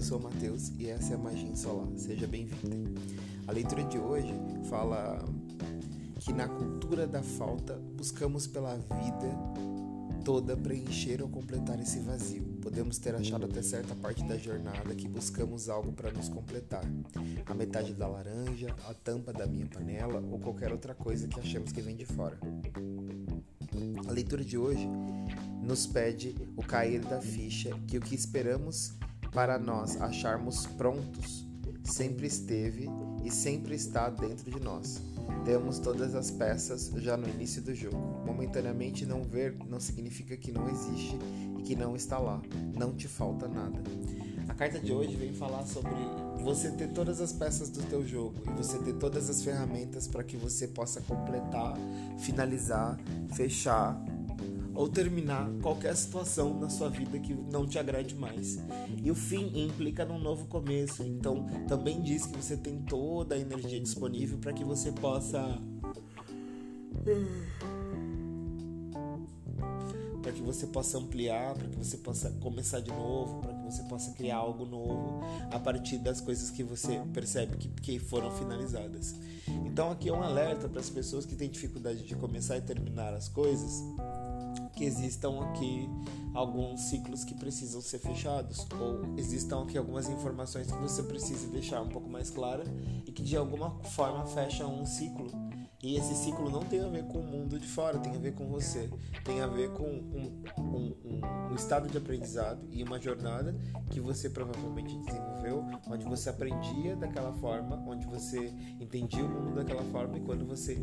sou o Matheus e essa é a Magia Solar. Seja bem-vinda. A leitura de hoje fala que na cultura da falta buscamos pela vida toda preencher ou completar esse vazio. Podemos ter achado até certa parte da jornada que buscamos algo para nos completar. A metade da laranja, a tampa da minha panela ou qualquer outra coisa que achamos que vem de fora. A leitura de hoje nos pede o cair da ficha que o que esperamos para nós acharmos prontos sempre esteve e sempre está dentro de nós. Temos todas as peças já no início do jogo. Momentaneamente não ver não significa que não existe e que não está lá. Não te falta nada. A carta de hoje vem falar sobre você ter todas as peças do teu jogo e você ter todas as ferramentas para que você possa completar, finalizar, fechar ou terminar qualquer situação na sua vida que não te agrade mais. E o fim implica num novo começo, então também diz que você tem toda a energia disponível para que você possa para que você possa ampliar, para que você possa começar de novo, para que você possa criar algo novo a partir das coisas que você percebe que, que foram finalizadas. Então aqui é um alerta para as pessoas que têm dificuldade de começar e terminar as coisas que existam aqui alguns ciclos que precisam ser fechados ou existam aqui algumas informações que você precisa deixar um pouco mais clara e que de alguma forma fecham um ciclo. E esse ciclo não tem a ver com o mundo de fora, tem a ver com você, tem a ver com um, um, um, um estado de aprendizado e uma jornada que você provavelmente desenvolveu, onde você aprendia daquela forma, onde você entendia o mundo daquela forma e quando você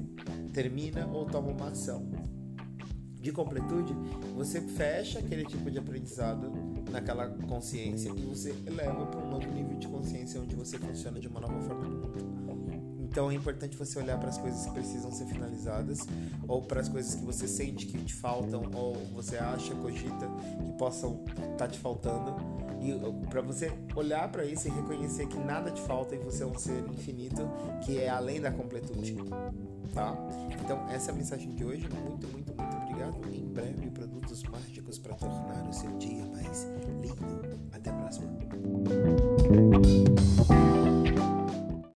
termina ou toma uma ação de completude, você fecha aquele tipo de aprendizado naquela consciência e você eleva para um novo nível de consciência onde você funciona de uma nova forma no mundo. Então é importante você olhar para as coisas que precisam ser finalizadas ou para as coisas que você sente que te faltam ou você acha, cogita que possam estar tá te faltando e para você olhar para isso e reconhecer que nada te falta e você é um ser infinito que é além da completude, tá? Então essa é a mensagem de hoje. Muito, muito, muito obrigado.